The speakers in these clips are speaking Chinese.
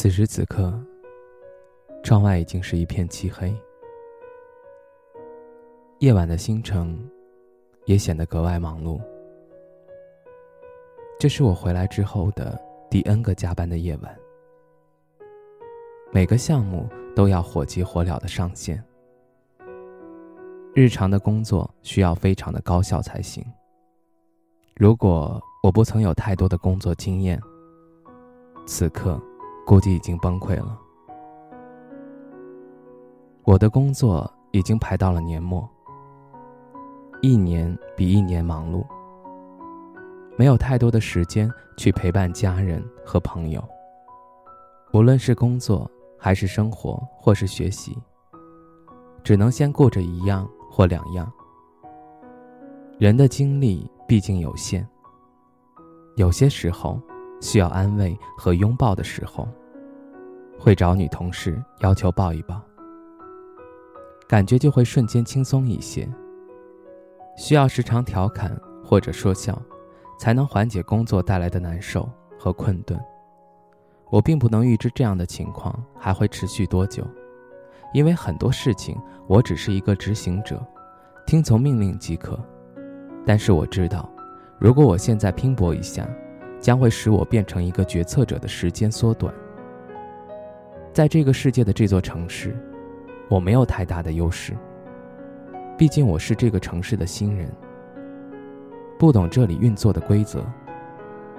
此时此刻，窗外已经是一片漆黑，夜晚的星城也显得格外忙碌。这是我回来之后的第 N 个加班的夜晚，每个项目都要火急火燎的上线，日常的工作需要非常的高效才行。如果我不曾有太多的工作经验，此刻。估计已经崩溃了。我的工作已经排到了年末，一年比一年忙碌，没有太多的时间去陪伴家人和朋友。无论是工作还是生活或是学习，只能先过着一样或两样。人的精力毕竟有限，有些时候需要安慰和拥抱的时候。会找女同事要求抱一抱，感觉就会瞬间轻松一些。需要时常调侃或者说笑，才能缓解工作带来的难受和困顿。我并不能预知这样的情况还会持续多久，因为很多事情我只是一个执行者，听从命令即可。但是我知道，如果我现在拼搏一下，将会使我变成一个决策者的时间缩短。在这个世界的这座城市，我没有太大的优势。毕竟我是这个城市的新人，不懂这里运作的规则，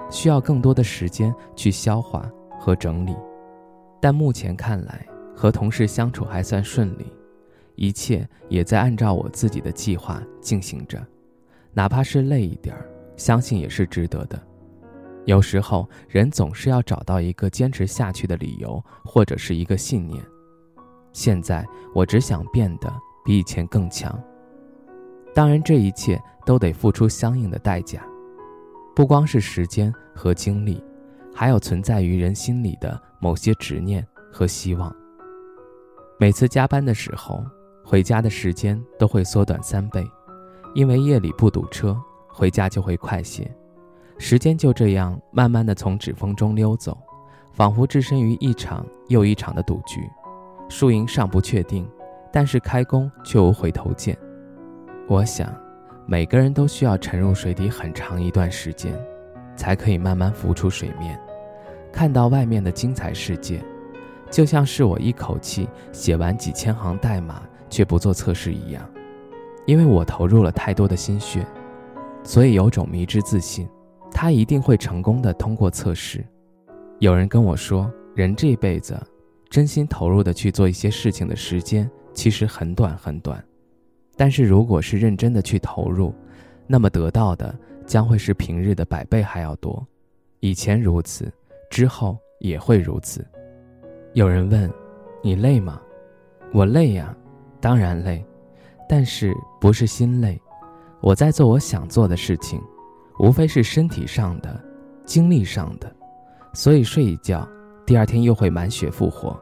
需要更多的时间去消化和整理。但目前看来，和同事相处还算顺利，一切也在按照我自己的计划进行着，哪怕是累一点儿，相信也是值得的。有时候，人总是要找到一个坚持下去的理由，或者是一个信念。现在，我只想变得比以前更强。当然，这一切都得付出相应的代价，不光是时间和精力，还有存在于人心里的某些执念和希望。每次加班的时候，回家的时间都会缩短三倍，因为夜里不堵车，回家就会快些。时间就这样慢慢的从指缝中溜走，仿佛置身于一场又一场的赌局，输赢尚不确定，但是开弓却无回头箭。我想，每个人都需要沉入水底很长一段时间，才可以慢慢浮出水面，看到外面的精彩世界。就像是我一口气写完几千行代码却不做测试一样，因为我投入了太多的心血，所以有种迷之自信。他一定会成功的通过测试。有人跟我说，人这辈子，真心投入的去做一些事情的时间其实很短很短，但是如果是认真的去投入，那么得到的将会是平日的百倍还要多。以前如此，之后也会如此。有人问，你累吗？我累呀，当然累，但是不是心累，我在做我想做的事情。无非是身体上的、精力上的，所以睡一觉，第二天又会满血复活。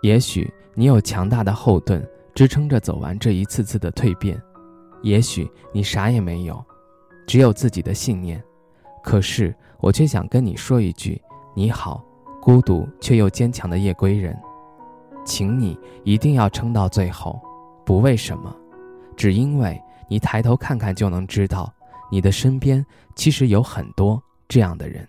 也许你有强大的后盾支撑着走完这一次次的蜕变，也许你啥也没有，只有自己的信念。可是我却想跟你说一句：你好，孤独却又坚强的夜归人，请你一定要撑到最后。不为什么，只因为你抬头看看就能知道。你的身边其实有很多这样的人。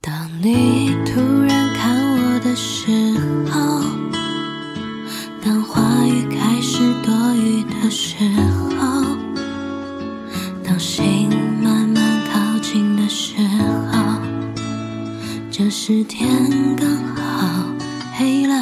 当你突然看我的时候，当话语开始多余的时候，当心慢慢靠近的时候，这时天刚好黑了。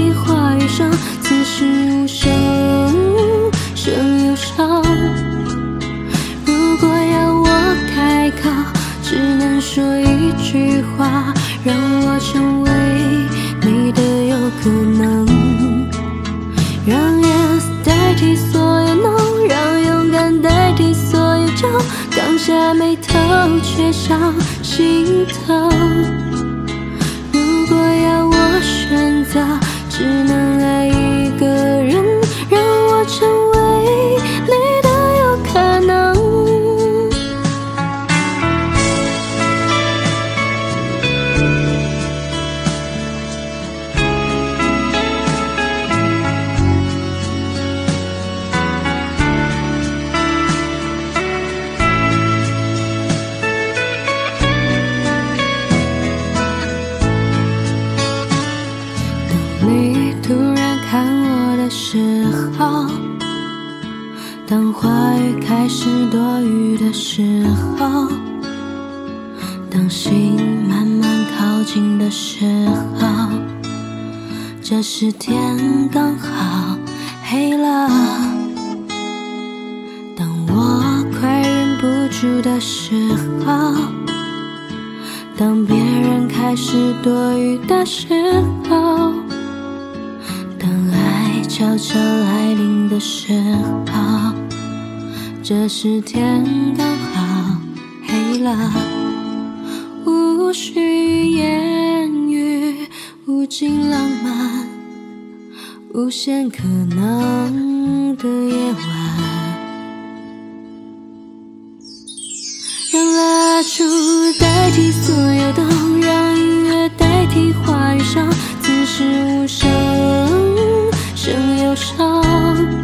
代替话语声，此时无声胜忧伤。如果要我开口，只能说一句话，让我成为你的有可能。让 yes 代替所有 no，让勇敢代替所有酒，刚下眉头却上心头。如果要我选择，只能时候，当话语开始多余的时候，当心慢慢靠近的时候，这时天刚好黑了。当我快忍不住的时候，当别人开始多余的时候。悄悄来临的时候这时天刚好黑了无需言语无尽浪漫。无限可能的夜晚让蜡烛代替所有灯让音乐代替话语声此时无声。正忧伤。